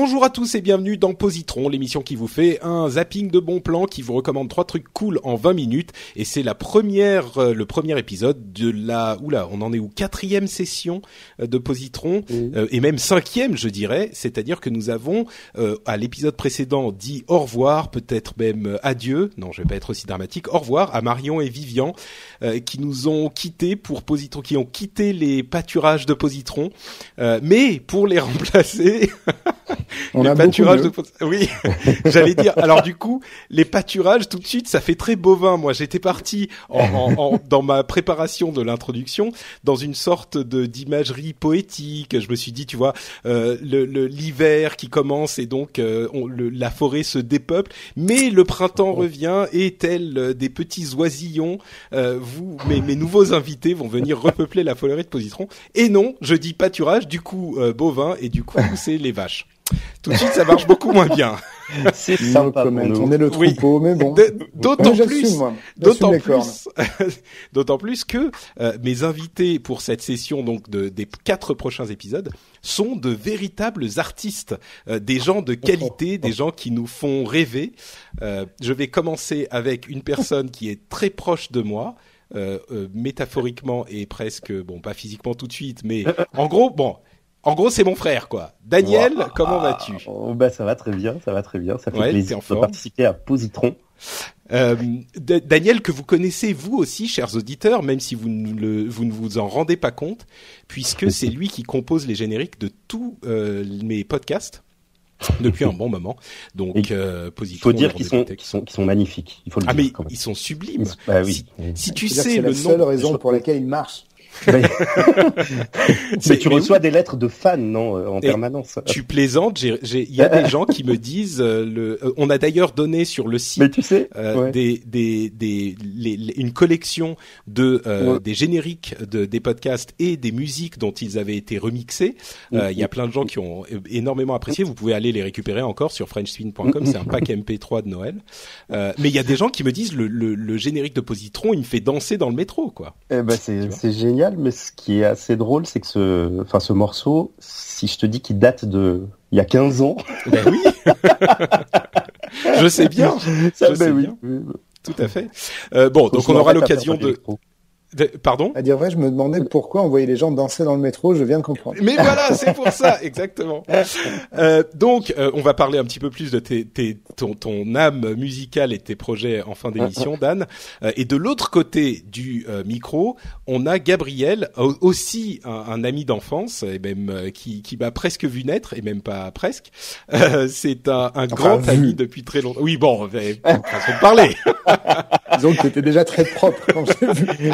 Bonjour à tous et bienvenue dans Positron, l'émission qui vous fait un zapping de bons plans, qui vous recommande trois trucs cool en 20 minutes. Et c'est la première, euh, le premier épisode de la, oula, on en est où? Quatrième session euh, de Positron euh, et même cinquième, je dirais. C'est-à-dire que nous avons euh, à l'épisode précédent dit au revoir, peut-être même euh, adieu. Non, je vais pas être aussi dramatique. Au revoir à Marion et Vivian euh, qui nous ont quittés pour Positron, qui ont quitté les pâturages de Positron, Euh, mais pour les remplacer. On les a pâturages de oui j'allais dire. Alors du coup les pâturages tout de suite ça fait très bovin. Moi j'étais parti en, en- en- dans ma préparation de l'introduction dans une sorte de d'imagerie poétique. Je me suis dit tu vois euh, le le- l'hiver qui commence et donc euh, on- le- la forêt se dépeuple. Mais le printemps revient et tel euh, des petits oisillons euh, vous mes, mes nouveaux invités vont venir repeupler la forêt de Positron. Et non je dis pâturage du coup euh, bovin et du coup c'est les vaches tout de suite ça marche beaucoup moins bien C'est No sympa pour comment. nous. On est le Oui. troupeau, mais bon. D'autant plus, d'autant plus, d'autant plus que euh, mes invités pour cette session donc de, des quatre prochains épisodes sont de véritables artistes, euh, des gens de qualité, des gens qui nous font rêver. Euh, je vais commencer avec une personne qui est très proche de moi. euh, euh, métaphoriquement et presque bon pas physiquement tout de suite mais en gros bon en gros c'est mon frère quoi Daniel Wow. comment vas-tu? Oh, bah, ça va très bien, ça va très bien. Ça fait Ouais, plaisir de forme. participer à Positron. Euh, Daniel, que vous connaissez vous aussi, chers auditeurs, même si vous ne, le- vous ne vous en rendez pas compte, puisque c'est lui qui compose les génériques de tous euh, mes podcasts depuis un bon moment. Donc, euh, Il faut dire le qu'ils sont, magnifiques. Il faut le Ah dire mais quand même. ils sont sublimes. Bah oui. Si tu C'est-à-dire que sais c'est le la seule raison pour laquelle il marche. Mais, tu mais reçois des lettres de fans, non, euh, en Et permanence. tu plaisantes. Il y a des gens qui me disent. euh, le, euh, on a d'ailleurs donné sur le site Mais tu sais, euh, ouais. des, des, des, les- les- une collection de Ouais. des génériques de, des podcasts et des musiques dont ils avaient été remixés. Euh, Il y a plein de gens qui ont énormément apprécié. Vous pouvez aller les récupérer encore sur frenchspin.com. C'est un pack MP3 de Noël. Mais il y a des gens qui me disent le, le, le générique de Positron, il me fait danser dans le métro, quoi. Eh ben, c'est, vois. Mais ce qui est assez drôle, c'est que ce, enfin, ce morceau, si je te dis qu'il date de, il y a 15 ans, Ben oui. Je sais bien. ça, Je sais ben oui. bien. Tout à fait. Euh, bon, donc on aura l'occasion faire de... Pardon À dire vrai, je me demandais pourquoi on voyait les gens danser dans le métro. Je viens de comprendre. Mais voilà, c'est pour ça, exactement. Euh, donc, euh, on va parler un petit peu plus de tes, tes, ton, ton âme musicale et tes projets en fin d'émission, Dan. Euh, et de l'autre côté du euh, micro, on a Gabriel, au- aussi un, un ami d'enfance, et même euh, qui, qui m'a presque vu naître, et même pas presque. Euh, c'est un, un grand vu. ami depuis très longtemps. Oui, bon, façon de parler. Disons que t'étais déjà très propre quand j'ai vu.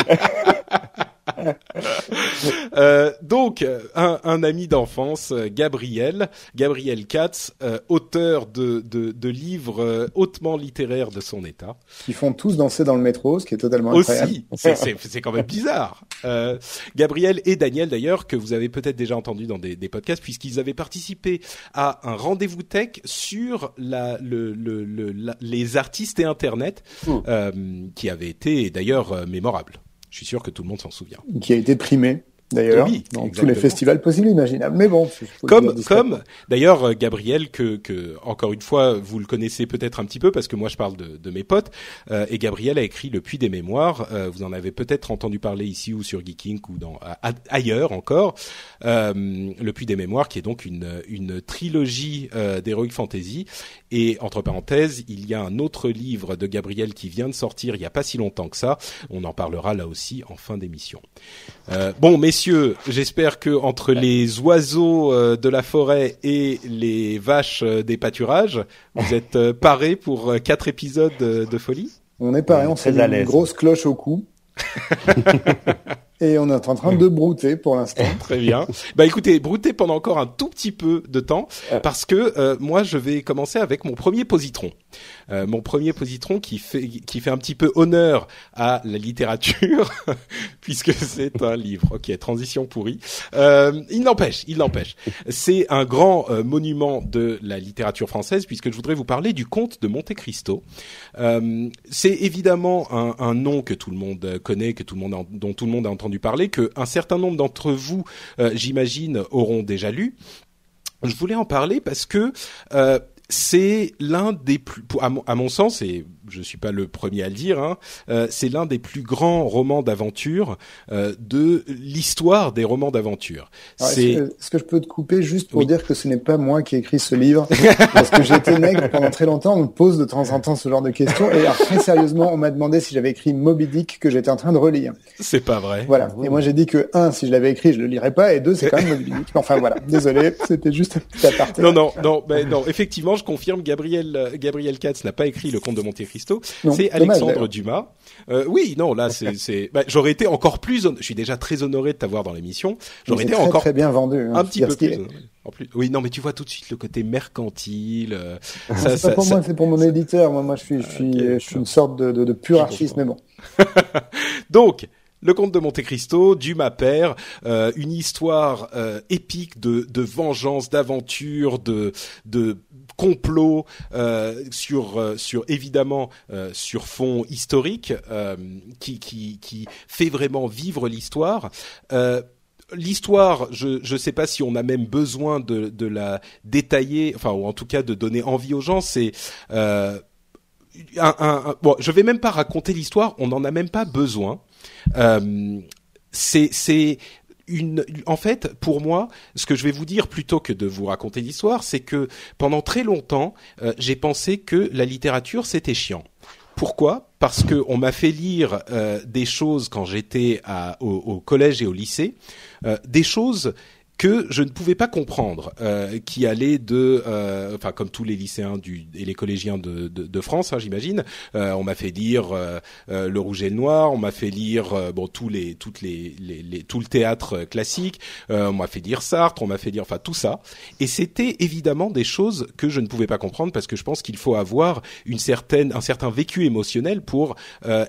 Euh, donc, un, un ami d'enfance, Gabriel, Gabriel Katz, euh, auteur de, de, de livres euh, hautement littéraires de son état. Qui font tous danser dans le métro, ce qui est totalement incroyable. Aussi, c'est- quand même bizarre. Euh, Gabriel et Daniel, d'ailleurs, que vous avez peut-être déjà entendu dans des, des podcasts, puisqu'ils avaient participé à un rendez-vous tech sur la, le, le, le- la- les artistes et Internet, Mmh. qui avait été d'ailleurs mémorable. Je suis sûr que tout le monde s'en souvient. Qui a été primé. D'ailleurs, Oui, dans tous les festivals possibles imaginables. Mais bon, Comme, comme d'ailleurs euh, Gabriel que, que encore une fois vous le connaissez peut-être un petit peu parce que moi je parle de, de mes potes euh, et Gabriel a écrit Le Puits des Mémoires. Euh, vous en avez peut-être entendu parler ici ou sur Geeking ou dans a- ailleurs encore. Euh, le Puits des Mémoires qui est donc une une trilogie d'heroic fantasy et entre parenthèses il y a un autre livre de Gabriel qui vient de sortir il y a pas si longtemps que ça. On en parlera là aussi en fin d'émission. Bon, messieurs, j'espère que entre les oiseaux euh, de la forêt et les vaches euh, des pâturages, vous êtes euh, parés pour euh, quatre épisodes euh, de folie. On est pareil, On est on s'est mis une grosse cloche au cou. et on est en train de brouter pour l'instant. Très bien. bah écoutez, broutez pendant encore un tout petit peu de temps parce que euh, moi je vais commencer avec mon premier positron. Euh, mon premier positron qui fait qui fait un petit peu honneur à la littérature puisque c'est un livre. OK, transition pourrie. Euh, il n'empêche, il n'empêche. C'est un grand euh, monument de la littérature française puisque je voudrais vous parler du comte de Monte Cristo. Euh, c'est évidemment un, un nom que tout le monde connaît, que tout le monde dont tout le monde a entendu parler, que un certain nombre d'entre vous, euh, j'imagine, auront déjà lu. Je voulais en parler parce que euh, c'est l'un des plus, à mon, à mon sens, et je suis pas le premier à le dire, hein, euh, c'est l'un des plus grands romans d'aventure euh, de l'histoire des romans d'aventure. Est-ce que, je peux te couper juste pour Oui. dire que ce n'est pas moi qui ai écrit ce livre Parce que j'étais nègre pendant très longtemps, on me pose de temps en temps ce genre de questions. Et alors, très sérieusement, on m'a demandé si j'avais écrit Moby Dick que j'étais en train de relire. c'est pas vrai. Voilà. Et moi, j'ai dit que, un, si je l'avais écrit, je le lirais pas. Et deux, c'est quand même Moby Dick. Enfin, voilà. Désolé. C'était juste un petit aparté. Non, non, non, non. Effectivement, je confirme. Gabriel, euh, Gabriel Katz n'a pas écrit Le Comte de Monte C'est Alexandre. Dumas. Euh, oui, non, là, c'est, ben, j'aurais été encore plus. Je suis déjà très honoré de t'avoir dans l'émission. J'aurais été très, encore très bien vendu. hein. un petit peu plus. En plus. Oui, non, mais tu vois tout de suite le côté mercantile. euh, ça, c'est pas pour ça- moi, c'est pour mon éditeur. Moi, moi, je suis, je suis, Ok, je suis une sorte de, de, de pur archiste, mais bon. Donc, le comte de Monte Cristo, Dumas père, euh, une histoire euh, épique de, de vengeance, d'aventure, de, de complot euh, sur euh, sur évidemment euh, sur fond historique qui qui qui fait vraiment vivre l'histoire. L'histoire, je je sais pas si on a même besoin de de la détailler, enfin ou en tout cas de donner envie aux gens. C'est euh, bon, je vais même pas raconter l'histoire, on n'en a même pas besoin. Euh, c'est une en fait pour moi ce que je vais vous dire plutôt que de vous raconter l'histoire c'est que pendant très longtemps euh, j'ai pensé que la littérature c'était chiant. Pourquoi? Parce que on m'a fait lire euh, des choses quand j'étais au, collège et au lycée, des choses que je ne pouvais pas comprendre, euh, qui allaient de, euh, enfin comme tous les lycéens du, et les collégiens de, de, de France, hein, j'imagine. Euh, on m'a fait lire euh, euh, Le Rouge et le Noir, on m'a fait lire euh, bon tous les toutes les, les, les- tout le théâtre classique, on m'a fait lire Sartre, on m'a fait lire enfin tout ça. Et c'était évidemment des choses que je ne pouvais pas comprendre parce que je pense qu'il faut avoir une certaine un certain vécu émotionnel pour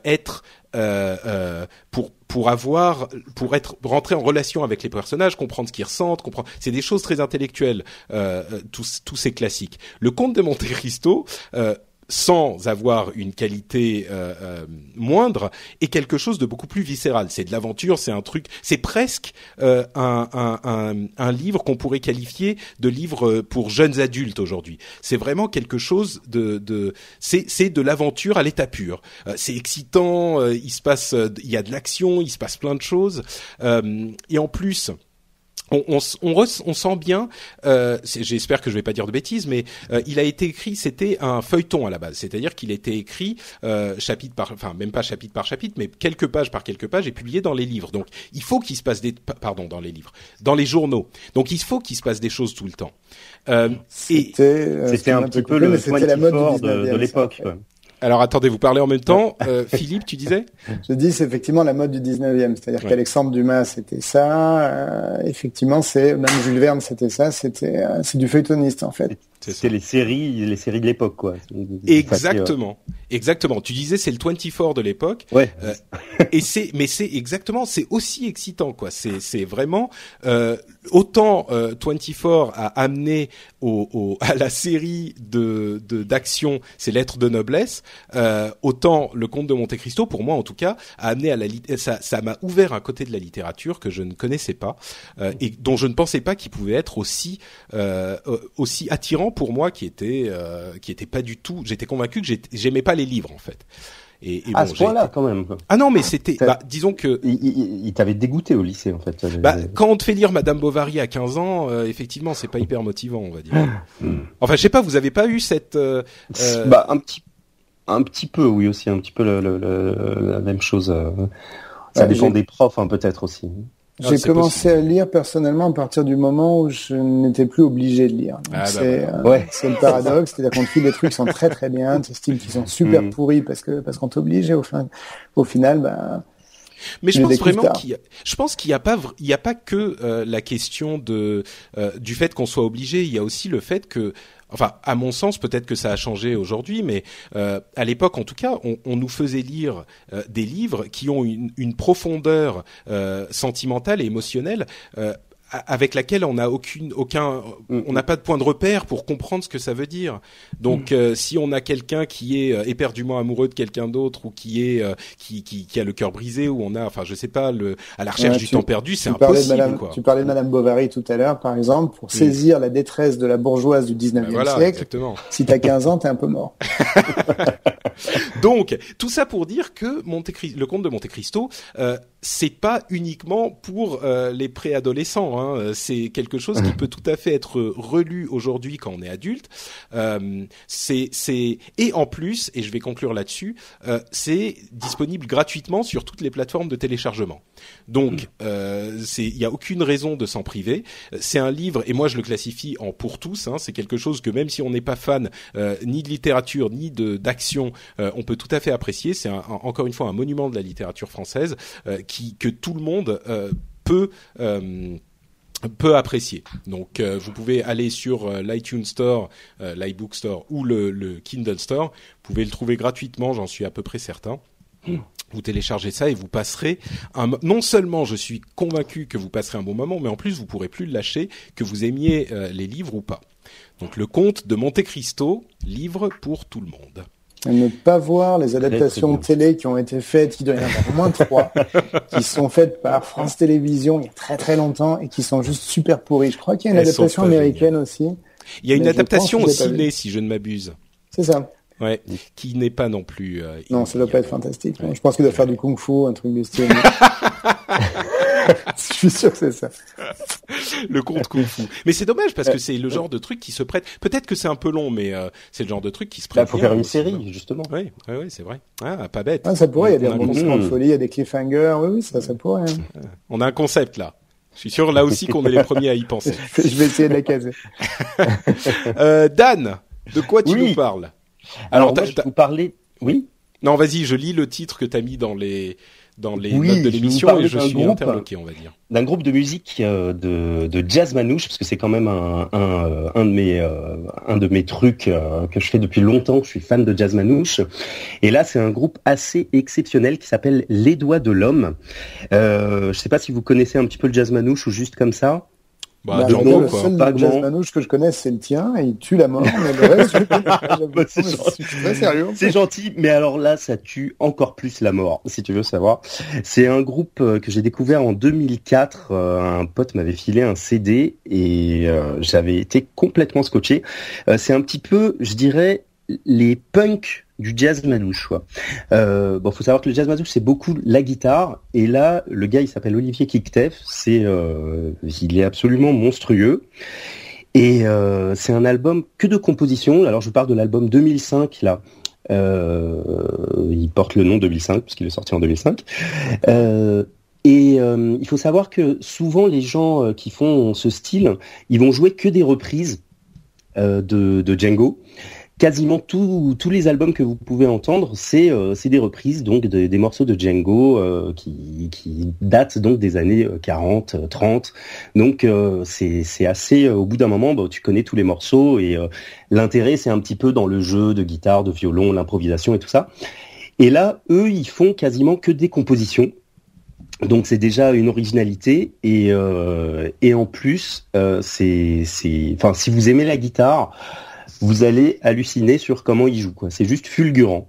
être euh, euh, pour pour avoir pour être rentrer en relation avec les personnages, comprendre ce qu'ils ressentent, comprendre. C'est des choses très intellectuelles, euh, euh, tous tous ces classiques. Le Comte de Monte Cristo. Euh, sans avoir une qualité euh, euh, moindre, est quelque chose de beaucoup plus viscéral. C'est de l'aventure, c'est un truc, c'est presque euh, un, livre qu'on pourrait qualifier de livre pour jeunes adultes aujourd'hui. C'est vraiment quelque chose de, c'est, c'est de l'aventure à l'état pur. Euh, c'est excitant, il se passe, il y a de l'action, il se passe plein de choses, et en plus on, on, on, on sent bien, euh, c'est- j'espère que je vais pas dire de bêtises, mais euh, il a été écrit, c'était un feuilleton à la base, c'est-à-dire qu'il était écrit euh, chapitre par, enfin même pas chapitre par chapitre, mais quelques pages par quelques pages et publié dans les livres. Donc il faut qu'il se passe des, pa- pardon, dans les livres, dans les journaux. Donc il faut qu'il se passe des choses tout le temps. Euh, C'était, euh, C'était un petit peu le mais c'était la mode du 24 de, 19e, de l'époque. Alors attendez, vous parlez en même temps. Euh, Philippe, tu disais? Je dis, c'est effectivement la mode du 19e. C'est-à-dire Ouais. qu'Alexandre Dumas, c'était ça. euh, effectivement, c'est, même Jules Verne, c'était ça. C'était, euh, c'est du feuilletoniste, en fait. C'était les séries, les séries de l'époque, quoi. Exactement, exactement. Tu disais c'est le 24 de l'époque. Ouais. Euh, et c'est, mais c'est exactement, c'est aussi excitant, quoi. C'est, c'est vraiment euh, autant euh, 24 a amené au, au, à la série de, de d'action ses lettres de noblesse, euh, autant le Comte de Monte Cristo, pour moi en tout cas, a amené à la ça, ça m'a ouvert un côté de la littérature que je ne connaissais pas euh, et dont je ne pensais pas qu'il pouvait être aussi euh, aussi attirant pour moi qui était euh, qui était pas du tout. J'étais convaincu que j'aimais pas les livres en fait. Et, et à ce point-là, quand même. Ah non, mais c'était, bah, disons que il, il, il t'avait dégoûté au lycée en fait. Bah, quand on te fait lire Madame Bovary à 15 ans, euh, effectivement, c'est pas hyper motivant, on va dire. Hmm. enfin, je sais pas, vous avez pas eu cette. Euh, euh... Bah, un petit, un petit peu, oui aussi, un petit peu le, le, le, la même chose. Ça dépend des profs, hein, peut-être aussi. Ah, J'ai commencé à lire personnellement à partir du moment où je n'étais plus obligé de lire. Ah, bah, c'est bah, ouais. c'est le paradoxe, c'est-à-dire qu'on te file des trucs qui sont très très bien, des styles qui sont super mm. pourris parce que parce qu'on t'oblige et au, fin, au final, ben. Mais je pense vraiment qu'il y a, je pense qu'il n'y a pas, il y a pas que euh, la question de euh, du fait qu'on soit obligé. Il y a aussi le fait que enfin à mon sens peut-être que ça a changé aujourd'hui mais euh, à l'époque en tout cas on, on nous faisait lire euh, des livres qui ont une, une profondeur euh, sentimentale et émotionnelle euh, avec laquelle on n'a aucune aucun mm. on n'a pas de point de repère pour comprendre ce que ça veut dire. Donc mm. euh, si on a quelqu'un qui est euh, éperdument amoureux de quelqu'un d'autre ou qui est euh, qui, qui, qui a le cœur brisé ou on a enfin je sais pas le à la recherche du temps perdu, c'est impossible Madame, quoi. Tu parlais de madame Bovary tout à l'heure par exemple pour saisir la détresse de la bourgeoise du 19e ben voilà, siècle. Exactement. Si tu as 15 ans, tu es un peu mort. Donc tout ça pour dire que Monte le comte de Monte Cristo euh, c'est pas uniquement pour euh, les préadolescents. Hein. C'est quelque chose qui peut tout à fait être relu aujourd'hui quand on est adulte. Euh, c'est et en plus, et je vais conclure là-dessus, euh, c'est disponible gratuitement sur toutes les plateformes de téléchargement. Donc, euh, c'est il y a aucune raison de s'en priver. C'est un livre et moi je le classifie en pour tous. Hein. C'est quelque chose que même si on n'est pas fan euh, ni de littérature ni de d'action, euh, on peut tout à fait apprécier. C'est encore une fois un monument de la littérature française qui que tout le monde peut peut apprécier. Donc euh, vous pouvez aller sur euh, l'iTunes Store, euh, l'iBook Store ou le, le, Kindle Store. Vous pouvez le trouver gratuitement, j'en suis à peu près certain. Vous téléchargez ça et vous passerez un, non seulement je suis convaincu que vous passerez un bon moment, mais en plus vous pourrez plus le lâcher, que vous aimiez les livres ou pas. Donc le conte de Monte Cristo, livre pour tout le monde ne pas voir les adaptations télé qui ont été faites, qui doivent y en avoir au moins trois, qui sont faites par France Télévisions il y a très très longtemps et qui sont juste super pourries. Je crois qu'il y a une adaptation américaine aussi. Il y a une adaptation au ciné, si je ne m'abuse. C'est ça. Ouais, qui n'est pas non plus. Euh, non, ça doit pas être fantastique. Je pense qu'il doit faire du kung-fu, un truc du style. Je suis sûr que c'est ça. le conte kung-fu. Mais c'est dommage parce que c'est le genre de truc qui se prête. Peut-être que c'est un peu long, mais euh, c'est le genre de truc qui se prête. Il faut faire une série, justement. Oui, oui, oui c'est vrai. Ah, pas bête. Ah, ça pourrait. Il y a des rebondissements de folie, il y a des cliffhangers. Oui, oui, ça, ça pourrait. Hein. On a un concept là. Je suis sûr là aussi qu'on est les premiers à y penser. Je vais essayer de la caser. euh, Dan, de quoi tu nous parles? Alors, Alors moi, je vous parler. Oui? Non, vas-y, je lis le titre que tu as mis dans les dans les notes de l'émission et je suis groupe, interloqué, on va dire. D'un groupe de musique euh, de, de jazz manouche, parce que c'est quand même un, un, euh, un de mes euh, un de mes trucs que je fais depuis longtemps. Je suis fan de jazz manouche, et là c'est un groupe assez exceptionnel qui s'appelle Les Doigts de l'Homme. Je sais pas si vous connaissez un petit peu le jazz manouche ou juste comme ça. Bah, bah, le seul jazz manouche que je connais, c'est le tien, et il tue la mort, mais le reste, bah, c'est très sérieux. C'est gentil, mais alors là, ça tue encore plus la mort, si tu veux savoir. C'est un groupe euh, que j'ai découvert en 2004. Euh, un pote m'avait filé un CD et euh, j'avais été complètement scotché. c'est un petit peu, je dirais, les punks du jazz manouche. Quoi. Euh, bon, faut savoir que le jazz manouche c'est beaucoup la guitare et là le gars il s'appelle Olivier Kiktef, c'est euh, il est absolument monstrueux. Et euh, c'est un album que de composition. Alors je parle de l'album 2005 là. Il porte le nom 2005 puisqu'il est sorti en 2005. Euh, et il faut savoir que souvent les gens qui font ce style, ils vont jouer que des reprises de Django. Quasiment tous les albums que vous pouvez entendre, c'est euh, des reprises donc des morceaux de Django euh, qui, datent donc des années 40, euh, 30. Donc c'est assez au bout d'un moment, bah, tu connais tous les morceaux et l'intérêt c'est un petit peu dans le jeu de guitare, de violon, l'improvisation et tout ça. Et là, eux, ils font quasiment que des compositions. Donc c'est déjà une originalité et, en plus si vous aimez la guitare vous allez halluciner sur comment il joue. Quoi. C'est juste fulgurant.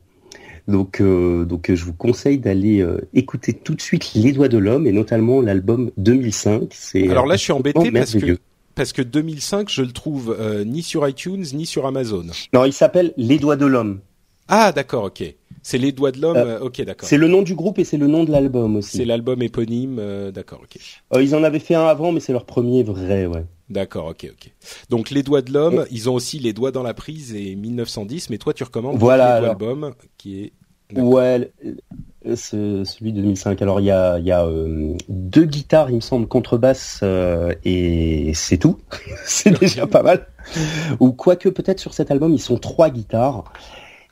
Donc, euh, donc je vous conseille d'aller euh, écouter tout de suite Les Doigts de l'Homme et notamment l'album 2005. C'est alors là, je suis embêté parce que parce que 2005, je le trouve euh, ni sur iTunes ni sur Amazon. Non, il s'appelle Les Doigts de l'Homme. Ah, d'accord, ok. C'est Les Doigts de l'Homme, ok, d'accord. C'est le nom du groupe et c'est le nom de l'album aussi. C'est l'album éponyme, d'accord, ok. ils en avaient fait un avant, mais c'est leur premier vrai, ouais. D'accord, ok, ok. Donc les doigts de l'homme, ils ont aussi les doigts dans la prise et 1910, mais toi tu recommandes voilà, l'album qui est. Ouais, celui de 2005. Alors il y a, y a euh, deux guitares, il me semble, contrebasse euh, et c'est tout. c'est déjà pas mal. Ou quoique peut-être sur cet album ils sont trois guitares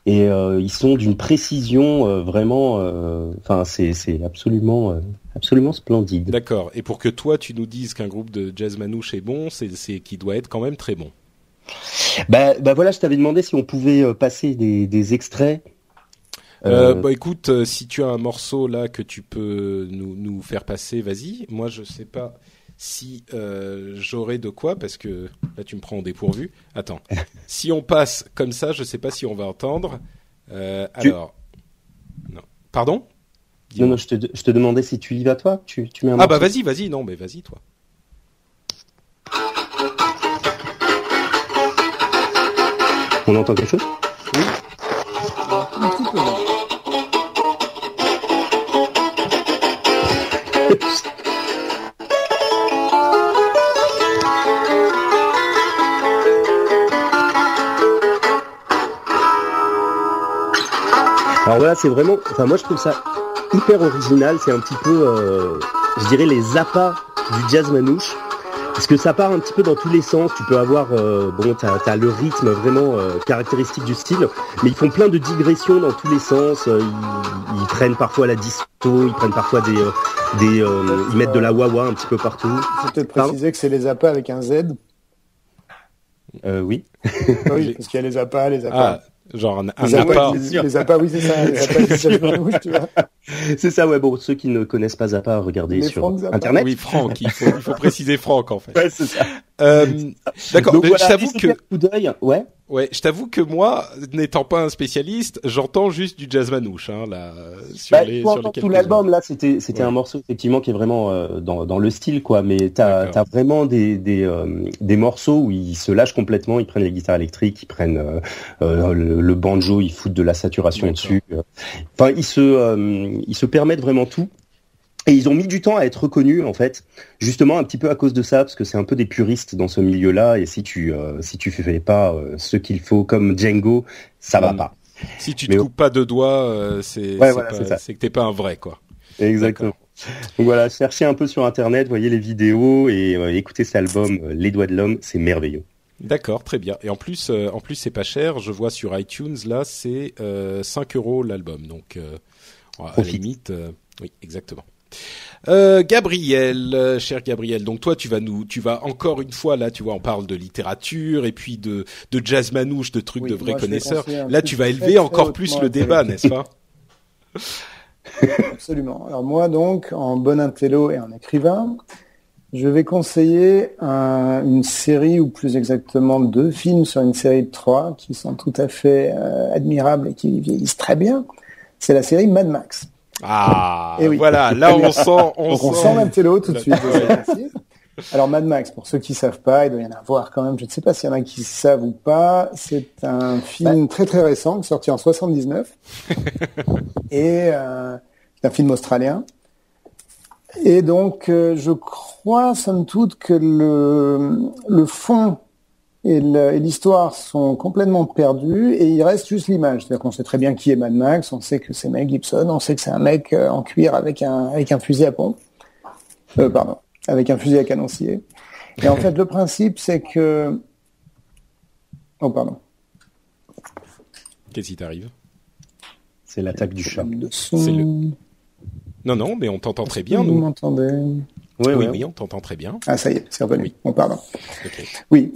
et euh, ils sont d'une précision euh, vraiment. Euh, enfin, c'est c'est absolument absolument splendide. D'accord. Et pour que toi tu nous dises qu'un groupe de jazz manouche est bon, c'est c'est qui doit être quand même très bon. Bah, bah voilà, je t'avais demandé si on pouvait passer des, des extraits. Euh, bah écoute, si tu as un morceau là que tu peux nous, nous faire passer, vas-y. Moi je sais pas si euh, j'aurai de quoi, parce que là tu me prends au dépourvu. Attends, si on passe comme ça, je sais pas si on va entendre. Euh, alors, non, pardon? Non, non, je te, je te, demandais si tu y vas toi. Tu, tu mets un ah bah vas-y, vas-y, non, mais vas-y toi. On entend quelque chose? Oui. Un petit peu. Alors voilà, c'est vraiment, enfin moi je trouve ça hyper original. C'est un petit peu, euh, je dirais les appâts du jazz manouche. Parce que ça part un petit peu dans tous les sens. Tu peux avoir, euh, bon, t'as as le rythme vraiment euh, caractéristique du style, mais ils font plein de digressions dans tous les sens. Ils, prennent parfois la disco, ils prennent parfois des, des, ils mettent de la wah un petit peu partout. Faut peut-être préciser que c'est les appâts avec un Z. oui. oui, parce qu'il y a les appâts, les appâts. Ah. Genre un, un appât. Les appâts, oui, c'est ça. c'est ça, ouais. Bon, ceux qui ne connaissent pas Zappa, regardez sur Internet. Oui, Franck. Il faut, il faut préciser Franck, en fait. Ouais, c'est ça. Euh, D'accord. je t'avoue que. Coup d'œil, ouais. Ouais, je t'avoue que moi, n'étant pas un spécialiste, j'entends juste du jazz manouche, hein, là, sur bah, les, sur les tout l'album, là, c'était, c'était un morceau effectivement qui est vraiment euh, dans, dans le style, quoi. Mais t'as, t'as vraiment des des, euh, des morceaux où ils se lâchent complètement, ils prennent les guitares électriques, ils prennent euh, le, banjo, ils foutent de la saturation dessus. Enfin, ils se ils se permettent vraiment tout. Et ils ont mis du temps à être reconnus en fait, justement un petit peu à cause de ça, parce que c'est un peu des puristes dans ce milieu-là, et si tu euh, si tu fais pas euh, ce qu'il faut comme Django, ça va mm. pas. Si tu te coupes pas de doigts, euh, c'est c'est que t'es pas un vrai quoi. Exactement. Donc voilà, cherchez un peu sur internet, voyez les vidéos et écoutez cet album Les Doigts de l'homme, c'est merveilleux. D'accord, très bien. Et en plus, en plus c'est pas cher. Je vois sur iTunes là, c'est 5 euros l'album, donc à la limite, oui, exactement. Euh, Gabriel, euh, cher Gabriel, donc toi tu vas nous, tu vas encore une fois là, tu vois, on parle de littérature et puis de, de jazz manouche, de trucs de vrais connaisseurs. Là, tu vas élever encore plus le débat, n'est-ce pas? Absolument. Alors moi donc, en bon intello et en écrivain, je vais conseiller une série, ou plus exactement deux films sur une série de trois qui sont tout à fait euh, admirables et qui vieillissent très bien. C'est la série Mad Max. Ah, et oui. voilà, là on sent, on sent, on sent tout de suite. Alors Mad Max, pour ceux qui savent pas, il doit y en avoir quand même. Je ne sais pas s'il y en a qui savent ou pas. C'est un film très très récent, sorti en 79, et euh, c'est un film australien. Et donc, euh, je crois, somme toute, que le, le fond et l'histoire sont complètement perdues et il reste juste l'image. C'est-à-dire qu'on sait très bien qui est Mad Max, on sait que c'est Mel Gibson, on sait que c'est un mec euh, en cuir avec un avec un fusil à pompe, euh, pardon, avec un fusil à canoncier. Et en fait, le principe, c'est que oh pardon. Qu'est-ce qui t'arrive? C'est l'attaque du chat. Non, non, mais on t'entend très bien. Vous m'entendez? Oui, oui, oui, on t'entend très bien. Ah, ça y est, c'est revenu. Oui. Bon, pardon. Oui.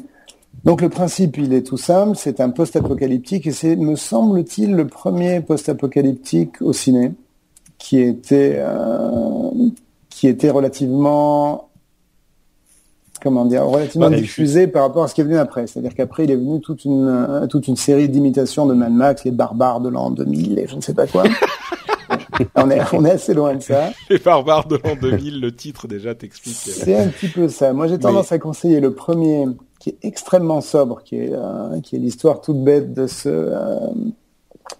Donc le principe, il est tout simple, c'est un post-apocalyptique et c'est, me semble-t-il, le premier post-apocalyptique au ciné qui était euh, qui était relativement comment dire relativement diffusé par rapport à ce qui est venu après. C'est-à-dire qu'après, il est venu toute une toute une série d'imitations de Mad Max, les barbares de l'an 2000 et je ne sais pas quoi. on, est, on est assez loin de ça. Les barbares de l'an 2000, le titre déjà t'explique. C'est un petit peu ça. Moi, j'ai tendance à conseiller le premier, qui est extrêmement sobre, qui est, euh, qui est l'histoire toute bête de ce, euh,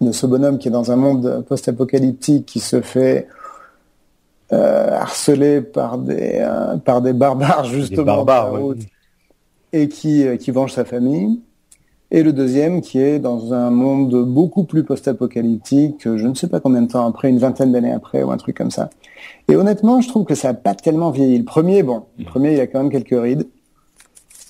de ce bonhomme qui est dans un monde post-apocalyptique qui se fait euh, harceler par des, euh, par des barbares justement barbares, et qui, qui venge sa famille et le deuxième qui est dans un monde beaucoup plus post-apocalyptique, je ne sais pas combien de temps après, une vingtaine d'années après ou un truc comme ça. Et honnêtement, je trouve que ça n'a pas tellement vieilli. Le premier, bon, le premier, il a quand même quelques rides.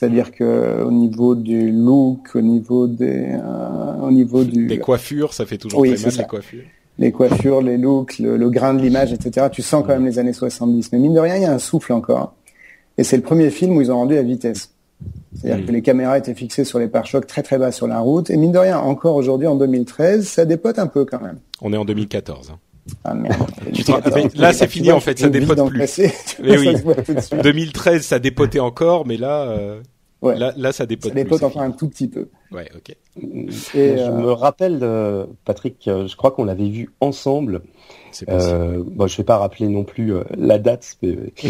C'est-à-dire que au niveau du look, au niveau des, euh, au niveau du les coiffures, ça fait toujours très mal les coiffures. Les coiffures, les looks, le, grain de l'image, etc. Tu sens quand même les années 70. Mais mine de rien, il y a un souffle encore. Et c'est le premier film où ils ont rendu la vitesse. C'est-à-dire que les caméras étaient fixées sur les pare-chocs très très bas sur la route. Et mine de rien, encore aujourd'hui en 2013, ça dépote un peu quand même. On est en 2014. Hein. Ah merde. là, c'est fini en fait, ça dépote plus. mais oui. 2013, ça dépotait encore, mais là, euh, là, là, ça dépote. Ça dépote encore un tout petit peu. Ouais, ok. Et, je euh, me rappelle, de, Patrick, euh, je crois qu'on l'avait vu ensemble euh, bon, je vais pas rappeler non plus euh, la date. Mais...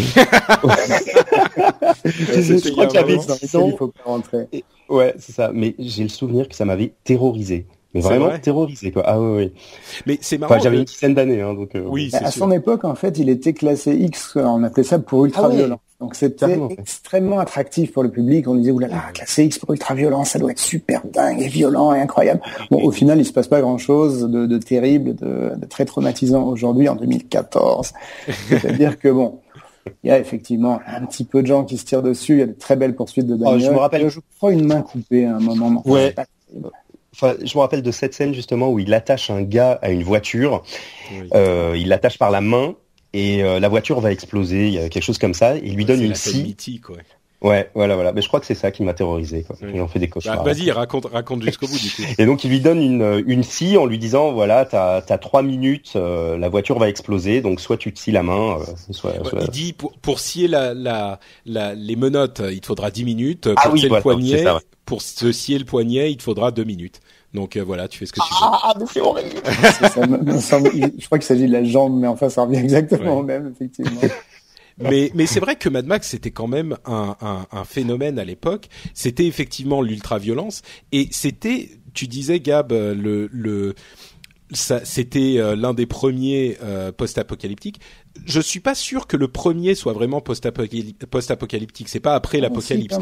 je crois qu'il y avait il faut pas rentrer. Ouais, c'est ça. Mais j'ai le souvenir que ça m'avait terrorisé. Mais vraiment terrorisé quoi. Ah oui, oui. Mais c'est marrant. Enfin, j'avais une dizaine d'années, hein, donc. Euh, oui, à son époque, en fait, il était classé X. On appelait ça pour ultra violent. Ah donc c'était extrêmement attractif pour le public. On disait oulala, classé X pour ultra violent, ça doit être super dingue et violent et incroyable. Bon, au final, il se passe pas grand chose de, de terrible, de, de, très traumatisant aujourd'hui en 2014. C'est-à-dire que bon. Il y a effectivement un petit peu de gens qui se tirent dessus. Il y a de très belles poursuites de oh, je me rappelle. Je crois une main coupée à un moment. Ouais je me rappelle de cette scène justement où il attache un gars à une voiture, euh, il l'attache par la main et euh, la voiture va exploser, il y a quelque chose comme ça. Il lui donne une scie. Ouais, voilà, voilà. Mais je crois que c'est ça qui m'a terrorisé. Quoi. Il en fait des bah, cauchemars. Vas-y, raconte, raconte jusqu'au bout du coup. Et donc il lui donne une, une scie en lui disant voilà, t'as as trois minutes, euh, la voiture va exploser, donc soit tu te scies la main, euh, soit, Il dit pour, pour scier la, la, la, les menottes, il te faudra dix minutes. Ah pour scier le poignet, pour se scier le poignet, il te faudra deux minutes. Donc euh, voilà, tu fais ce que tu veux. Ah, mais c'est horrible. je crois qu'il s'agit de la jambe, mais enfin ça revient exactement au même, effectivement. Mais mais c'est vrai que Mad Max c'était quand même un, un, un phénomène à l'époque. C'était effectivement l'ultra violence et c'était, tu disais Gab, le le c'était euh, l'un des premiers euh, post-apocalyptiques. Je suis pas sûr que le premier soit vraiment post-apocalyptique. C'est pas après ah, l'apocalypse.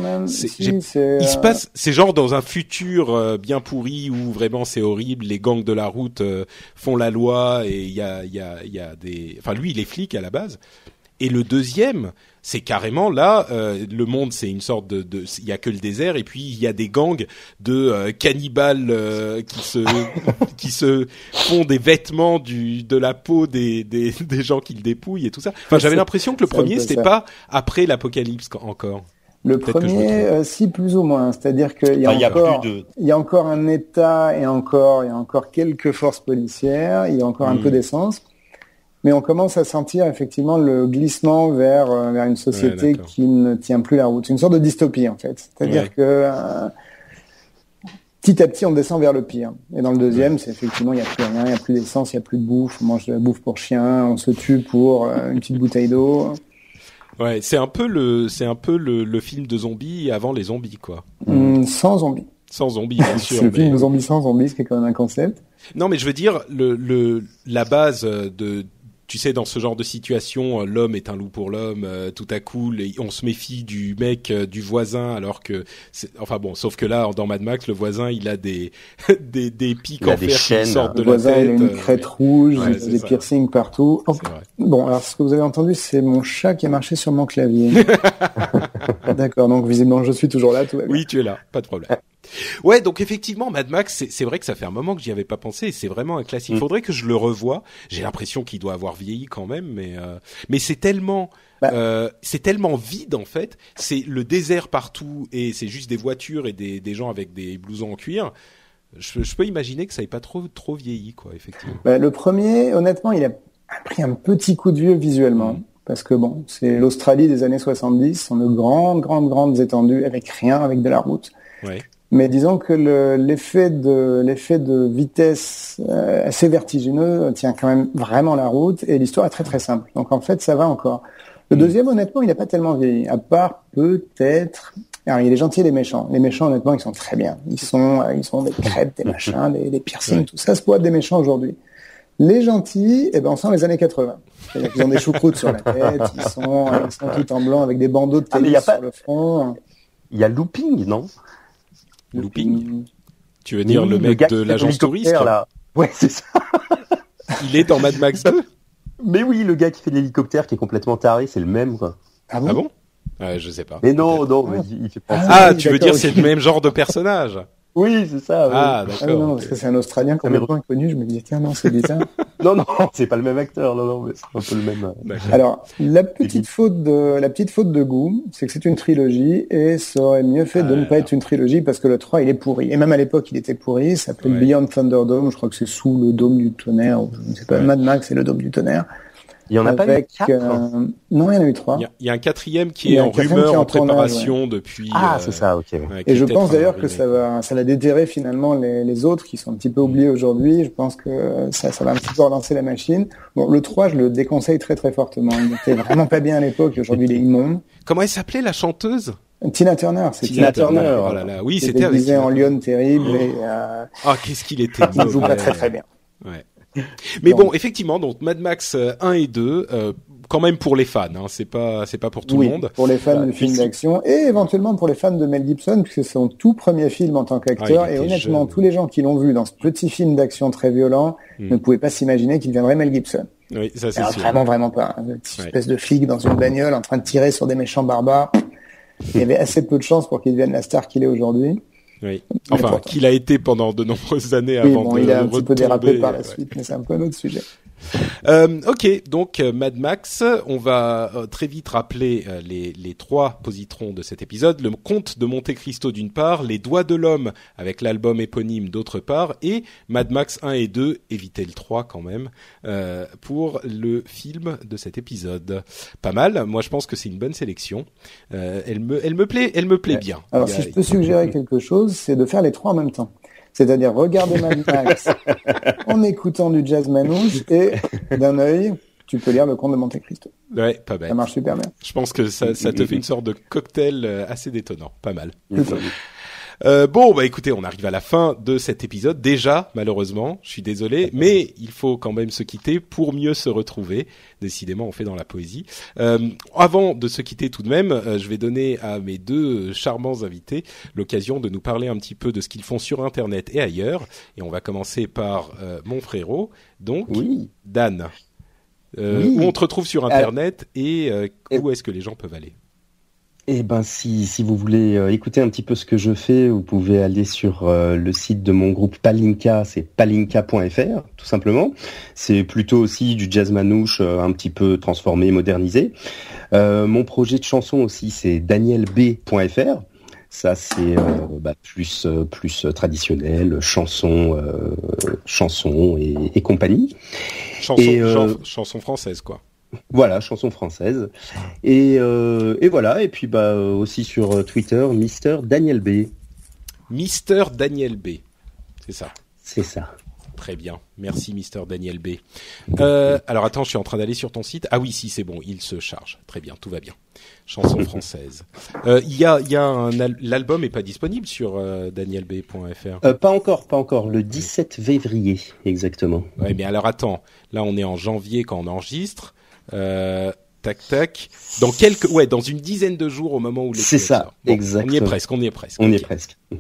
il se euh, passe, c'est genre dans un futur bien pourri où vraiment c'est horrible. Les gangs de la route font la loi et il y a, y a, il y a des. Enfin, lui, il est flic à la base. Et le deuxième, c'est carrément là, euh, le monde c'est une sorte de, il y a que le désert et puis il y a des gangs de euh, cannibales euh, qui se qui se font des vêtements du de la peau des des, des gens qu'ils dépouillent et tout ça. Enfin, j'avais l'impression que le premier c'était pas après l'apocalypse encore. Le premier, si plus ou moins, c'est-à-dire qu'il y a encore, il y a encore un État et encore, il y a encore quelques forces policières, il y a encore un hmm. peu d'essence mais on commence à sentir effectivement le glissement vers, euh, vers une société qui ne tient plus la route. Une sorte de dystopie en fait. C'est-à-dire que euh, petit à petit on descend vers le pire. Et dans le deuxième, c'est effectivement il n'y a plus rien, il n'y a plus d'essence, il n'y a plus de bouffe, on mange de la bouffe pour chien, on se tue pour euh, une petite bouteille d'eau. Ouais, c'est un peu le c'est un peu le, le, film de zombies avant les zombies quoi. Mmh, sans zombies. Sans zombies, bien sûr. le film de zombies sans zombies, ce qui est quand même un concept. Non, mais je veux dire le, le la base de tu sais, dans ce genre de situation, euh, l'homme est un loup pour l'homme. Euh, tout à coup, on se méfie du mec, euh, du voisin, alors que, enfin bon, sauf que là, dans Mad Max, le voisin, il a des des, des pics en fer qui sortent de le voisin, Il a une crête rouge, des piercings partout. bon, alors ce que vous avez entendu, c'est mon chat qui a marché sur mon clavier. D'accord, donc visiblement je suis toujours là. Tout oui, tu es là, pas de problème. Ouais, donc effectivement, Mad Max, c'est vrai que ça fait un moment que j'y avais pas pensé. C'est vraiment un classique. Il mm. faudrait que je le revoie. J'ai l'impression qu'il doit avoir vieilli quand même, mais euh, mais c'est tellement bah. euh, c'est tellement vide en fait. C'est le désert partout et c'est juste des voitures et des, des gens avec des blousons en cuir. Je, je peux imaginer que ça n'ait pas trop trop vieilli, quoi, effectivement. Bah, le premier, honnêtement, il a pris un petit coup de vieux visuellement. Mm. Parce que bon, c'est l'Australie des années 70, sont de grandes, grandes, grandes étendues avec rien, avec de la route. Ouais. Mais disons que l'effet de l'effet de vitesse euh, assez vertigineux tient quand même vraiment la route et l'histoire est très très simple. Donc en fait, ça va encore. Le mm. deuxième, honnêtement, il n'a pas tellement vieilli, à part peut-être. Alors, il est gentil les méchants. Les méchants, honnêtement, ils sont très bien. Ils sont, euh, ils sont des crêpes, des machins, des, des piercings, tout ça. C'est pour être des méchants aujourd'hui. Les gentils, eh ben, on sent les années 80. Ils ont des choucroutes sur la tête, ils sont, ils sont tout en blanc avec des bandeaux de ah, tennis sur le front. Il y a Looping, non? Looping. Tu veux dire le mec de l'agence touriste là. Ouais, c'est ça. Il est dans Mad Max 2 Mais oui, le gars qui fait l'hélicoptère qui est complètement taré, c'est le même quoi. Ah bon, ah bon? Ouais, Je sais pas. Mais non, non, mais il fait pas Ah, tu veux dire c'est le même genre de personnage oui, c'est ça. Ah, d'accord. Ah, non, parce que c'est un Australien complètement inconnu. Je me disais, tiens, non, c'est bizarre. non, non, c'est pas le même acteur. Non, non, mais c'est un peu le même. Euh, Alors, la petite faute de, la petite faute de goût, c'est que c'est une trilogie et ça aurait mieux fait de ne pas être une trilogie parce que le 3, il est pourri. Et même à l'époque, il était pourri. Ça s'appelle Beyond Thunderdome. Je crois que c'est sous le dôme du tonnerre. Je ne sais pas, Mad Max et le dôme du tonnerre. Il y en a pas eu quatre. Euh, non, il y en a eu trois. Il y a, un quatrième qui est en rumeur, en, préparation depuis. Ah, euh, c'est ça, ok. et je pense d'ailleurs que ça va, ça va déterrer finalement les, les, autres qui sont un petit peu oubliés aujourd'hui. Je pense que ça, ça va un petit peu relancer la machine. Bon, le 3, je le déconseille très très fortement. Il était vraiment pas bien à l'époque. Aujourd'hui, il est immonde. Comment elle s'appelait la chanteuse? Tina Turner, c'est Tina, Turner. Oh là là, oui, c'était avec. en Lyon terrible. Et, euh... Ah, qu'est-ce qu'il était. Il joue pas très très bien. Ouais. Mais bon, effectivement, donc Mad Max 1 euh, et 2, euh, quand même pour les fans, hein, c'est pas c'est pas pour tout le monde. Pour les fans de films d'action et éventuellement pour les fans de Mel Gibson puisque c'est son tout premier film en tant qu'acteur ah, et honnêtement tous les gens qui l'ont vu dans ce petit film d'action très violent hmm. ne pouvaient pas s'imaginer qu'il deviendrait Mel Gibson. Oui, ça c'est Vraiment vraiment pas. Hein. Une espèce de flic dans une bagnole en train de tirer sur des méchants barbares. Il y avait assez peu de chance pour qu'il devienne la star qu'il est aujourd'hui. Oui. Enfin, qu'il a été pendant de nombreuses années avant bon, de il a un petit peu dérapé par la suite, mais c'est un peu un autre sujet. Euh, ok, donc euh, Mad Max, on va euh, très vite rappeler les, les, trois positrons de cet épisode. Le conte de Monte Cristo d'une part, Les Doigts de l'Homme avec l'album éponyme d'autre part, et Mad Max 1 et 2, évitez le 3 quand même, pour le film de cet épisode. Pas mal, moi je pense que c'est une bonne sélection. elle, me, elle me plaît, elle me plaît bien. Alors si je peux suggérer quelque chose, c'est de faire les trois en même temps. C'est-à-dire regarder Mad Max en écoutant du jazz manouche et d'un œil, tu peux lire le conte de Monte Cristo. Ouais, pas bête. Ça marche super bien. Je pense que ça, ça te fait une sorte de cocktail euh, assez détonnant. Pas mal. Euh, bon, bah écoutez, on arrive à la fin de cet épisode déjà, malheureusement. Je suis désolé, mais il faut quand même se quitter pour mieux se retrouver. Décidément, on fait dans la poésie. Euh, avant de se quitter tout de même, euh, je vais donner à mes deux charmants invités l'occasion de nous parler un petit peu de ce qu'ils font sur Internet et ailleurs. Et on va commencer par euh, mon frérot, donc oui. Dan. Oui. Où on te retrouve sur Internet et où est-ce que les gens peuvent aller? Eh ben, si, si vous voulez euh, écouter un petit peu ce que je fais, vous pouvez aller sur euh, le site de mon groupe Palinka, c'est palinka.fr, tout simplement. C'est plutôt aussi du jazz manouche, euh, un petit peu transformé, modernisé. mon projet de chanson aussi, c'est danielb.fr. Ça, c'est bah, plus plus traditionnel, chanson, chanson et, et compagnie. Chanson, chanson française, quoi. Voilà, chanson française. Et, euh, et voilà, et puis bah aussi sur Twitter, Mister Daniel B. Mister Daniel B. C'est ça. C'est ça. Très bien, merci Mister Daniel B. Euh, alors attends, je suis en train d'aller sur ton site. Ah oui, si c'est bon, il se charge. Très bien, tout va bien. Chanson française. Euh, il y a, y a l'album est pas disponible sur euh, danielb.fr. Euh, pas encore, pas encore. Le 17 février, exactement. Ouais, mais alors attends, là on est en janvier quand on enregistre. Euh, tac tac. Dans quelques, ouais, dans une dizaine de jours au moment où les. C'est ça, exactement. On y est presque, on y est presque. On y est presque.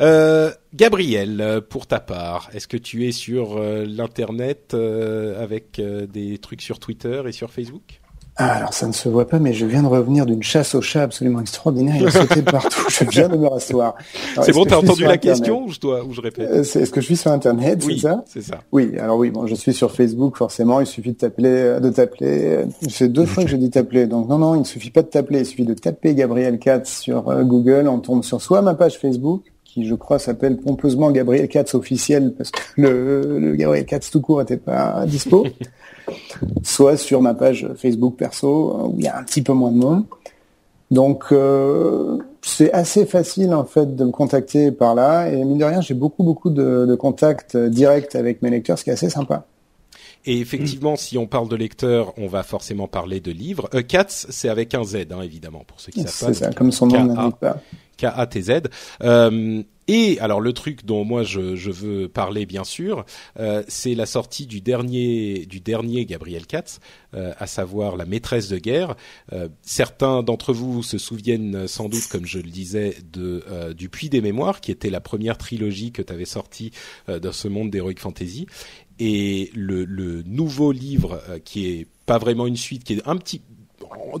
Euh, Gabriel, pour ta part, est-ce que tu es sur euh, l'internet avec des trucs sur Twitter et sur Facebook? Ah, alors ça ne se voit pas, mais je viens de revenir d'une chasse au chat absolument extraordinaire. Il a sauté partout. Je viens de me rasseoir. C'est bon, t'as entendu la question ou je dois, ou je répète euh, Est-ce que je suis sur Internet, oui, c'est ça? C'est ça. Oui. Alors oui, bon, je suis sur Facebook forcément. Il suffit de t'appeler, euh, de t'appeler. C'est deux fois que j'ai dit t'appeler. Donc non, non, il ne suffit pas de t'appeler. Il suffit de taper Gabriel Katz sur euh, Google. On tombe sur soit ma page Facebook, qui je crois s'appelle pompeusement Gabriel Katz officiel parce que le, le Gabriel Katz tout court n'était pas dispo. soit sur ma page Facebook perso où il y a un petit peu moins de monde. Donc euh, c'est assez facile en fait de me contacter par là et mine de rien j'ai beaucoup beaucoup de, de, contacts directs avec mes lecteurs, ce qui est assez sympa. Et effectivement, si on parle de lecteurs, on va forcément parler de livres. Euh, Katz, c'est avec un Z, hein, évidemment, pour ceux qui savent pas. C'est ça, comme son nom n'indique pas. K-A-T-Z. Euh, et alors le truc dont moi je, je veux parler bien sûr, euh, c'est la sortie du dernier du dernier Gabriel Katz, euh, à savoir La maîtresse de guerre. Euh, certains d'entre vous se souviennent sans doute, comme je le disais, de euh, du Puits des mémoires, qui était la première trilogie que tu avais sortie euh, dans ce monde d'heroic fantasy. Et le, le nouveau livre qui est pas vraiment une suite, qui est un petit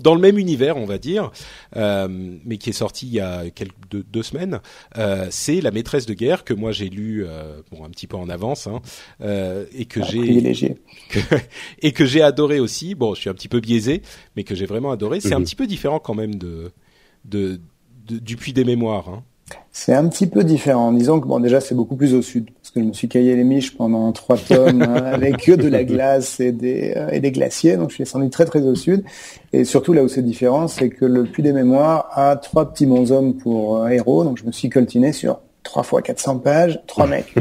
dans le même univers, on va dire, euh, mais qui est sorti il y a quelques deux, deux semaines. Euh, c'est la maîtresse de guerre que moi j'ai lu euh, bon un petit peu en avance hein, euh, et que Ah, j'ai et que j'ai adoré aussi. Bon, je suis un petit peu biaisé, mais que j'ai vraiment adoré. C'est un Mhm. petit peu différent quand même de, de, de- du puits des mémoires. Hein. C'est un petit peu différent. Disons que bon, déjà c'est beaucoup plus au sud, parce que je me suis caillé les miches pendant trois tomes hein, avec de la glace et des euh, et des glaciers, donc je suis descendu très très au sud. Et surtout là où c'est différent, c'est que le Puits des Mémoires a trois petits bonshommes pour euh, héros, donc je me suis coltiné sur trois fois 400 pages, trois mecs.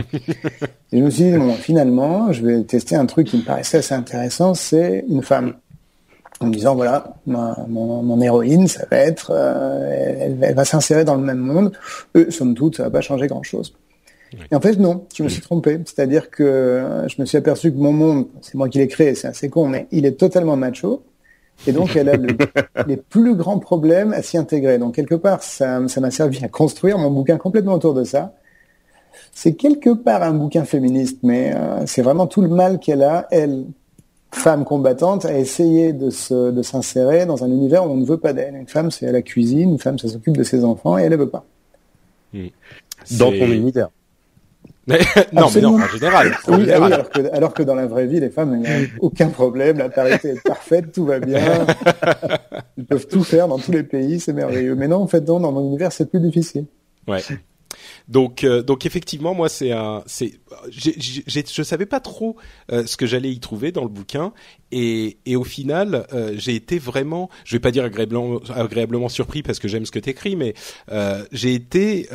et je me suis dit bon, finalement, je vais tester un truc qui me paraissait assez intéressant, c'est une femme en me disant voilà ma- mon, mon héroïne ça va être euh, elle, elle va s'insérer dans le même monde. Eux somme toute ça va pas changer grand chose et en fait non je me suis trompé. C'est à dire que euh, je me suis aperçu que mon monde c'est moi qui l'ai créé c'est assez con mais il est totalement macho. Et donc elle a le- les plus grands problèmes à s'y intégrer. Donc quelque part ça ça m'a servi à construire mon bouquin complètement autour de ça. C'est quelque part un bouquin féministe mais euh, c'est vraiment tout le mal qu'elle a elle femme combattante à essayer de se, de s'insérer dans un univers où on ne veut pas d'elle. Une femme, c'est à la cuisine, une femme, ça s'occupe de ses enfants et elle ne veut pas. Dans ton univers. non, mais non, en général. En Oui, ah oui, général. alors, que, alors que dans la vraie vie, les femmes, il n'y a aucun problème, la parité est parfaite, tout va bien. Ils peuvent tout faire dans tous les pays, c'est merveilleux. Mais non, en fait, non, dans mon univers, c'est plus difficile. Ouais. Donc, euh, donc effectivement, moi, c'est un, c'est, je savais pas trop euh, ce que j'allais y trouver dans le bouquin, et, et au final, euh, j'ai été vraiment, je vais pas dire agréablement, agréablement surpris parce que j'aime ce que t'écris, mais euh, j'ai été,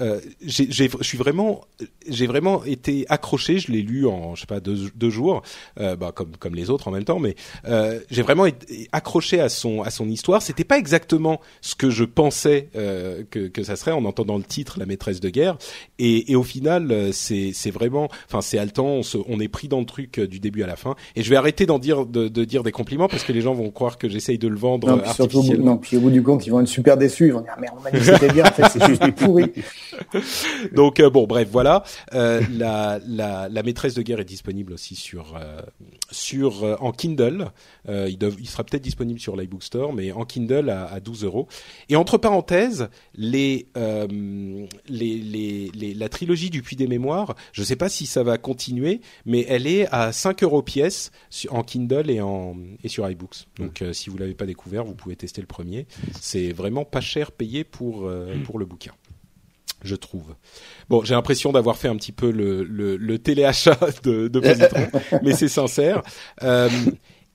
euh, j'ai, j'ai- je suis vraiment, j'ai vraiment été accroché. Je l'ai lu en, je sais pas, deux, deux jours, euh, bah, comme comme les autres en même temps, mais euh, j'ai vraiment été accroché à son à son histoire. C'était pas exactement ce que je pensais euh, que que ça serait en entendant le titre, la maîtresse de guerre. Et, et au final, euh, c'est c'est vraiment, enfin, c'est haletant. On, se, on est pris dans le truc euh, du début à la fin. Et je vais arrêter d'en dire de, de dire des compliments parce que les gens vont croire que j'essaye de le vendre Non, puis surtout, artificiellement. non, puis au bout du compte, ils vont être super déçus. Ils vont dire, merde, dit que c'était bien, en fait, c'est juste pourri. Donc euh, bon, bref, voilà. Euh, la, la, la maîtresse de guerre est disponible aussi sur euh, sur en Kindle. Il, dev- il sera peut-être disponible sur l'iBook Store, mais en Kindle à, à 12 euros. Et entre parenthèses, les, les, les, les- la trilogie du Puits des Mémoires, je sais pas si ça va continuer, mais elle est à 5 euros pièce sur- en Kindle et en et sur iBooks. Donc si vous l'avez pas découvert, vous pouvez tester le premier. C'est vraiment pas cher payé pour euh, pour le bouquin je trouve. Bon, j'ai l'impression d'avoir fait un petit peu le, le, le téléachat de, de Positron, mais c'est sincère. Euh,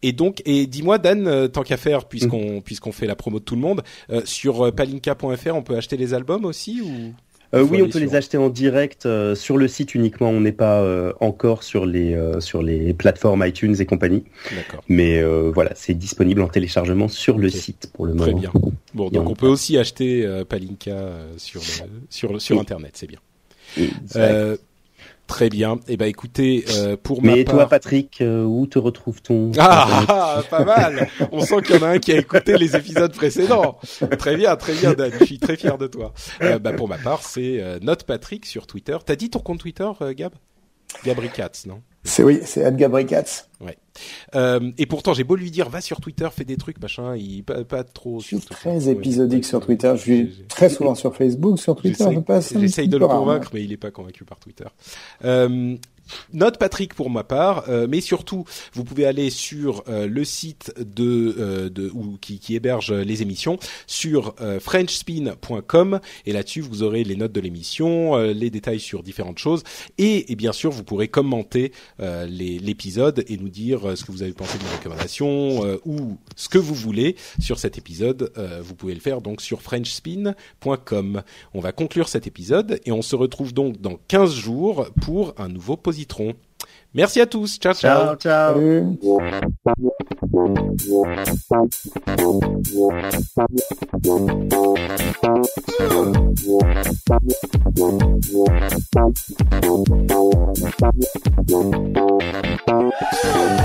et donc, et dis-moi Dan, euh, tant qu'à faire, puisqu'on puisqu'on fait la promo de tout le monde, euh, sur palinka.fr, on peut acheter les albums aussi ou? Euh, oui, on peut sur- les acheter en direct euh, sur le site uniquement. On n'est pas euh, encore sur les euh, sur les plateformes iTunes et compagnie. D'accord, Mais euh, voilà, c'est disponible en téléchargement sur le site pour le très moment. bien. Bon, donc on- peut aussi acheter euh, Palinka euh, sur le, sur sur Oui. internet, c'est bien. Très bien. Eh ben, écoutez, euh, pour ma Mais part... toi, Patrick, euh, où te retrouve-t-on Ah, ah, pas mal. On sent qu'il y en a un qui a écouté les épisodes précédents. Très bien, très bien, Dan. Je suis très fier de toi. Euh, bah, pour ma part, c'est Note Patrick sur Twitter. T'as dit ton compte Twitter, Gab? Gabricats, non? C'est oui, c'est Edgar Bricatz. Ouais. Euh, et pourtant, j'ai beau lui dire, va sur Twitter, fais des trucs, machin, il pas, pas trop. Je suis très épisodique sur Twitter. Je suis très souvent sur Facebook, sur Twitter. J'essaye de le convaincre, mais il est pas convaincu par Twitter. Euh, Note Patrick pour ma part, euh, mais surtout vous pouvez aller sur euh, le site de, euh, de ou qui, héberge les émissions sur frenchspin.com et là-dessus vous aurez les notes de l'émission, les détails sur différentes choses et, et, bien sûr vous pourrez commenter l'épisode et nous dire ce que vous avez pensé de nos recommandations ou ce que vous voulez sur cet épisode. vous pouvez le faire donc sur frenchspin.com. On va conclure cet épisode et on se retrouve donc dans 15 jours pour un nouveau positif Merci à tous. Ciao, ciao. Ciao, ciao.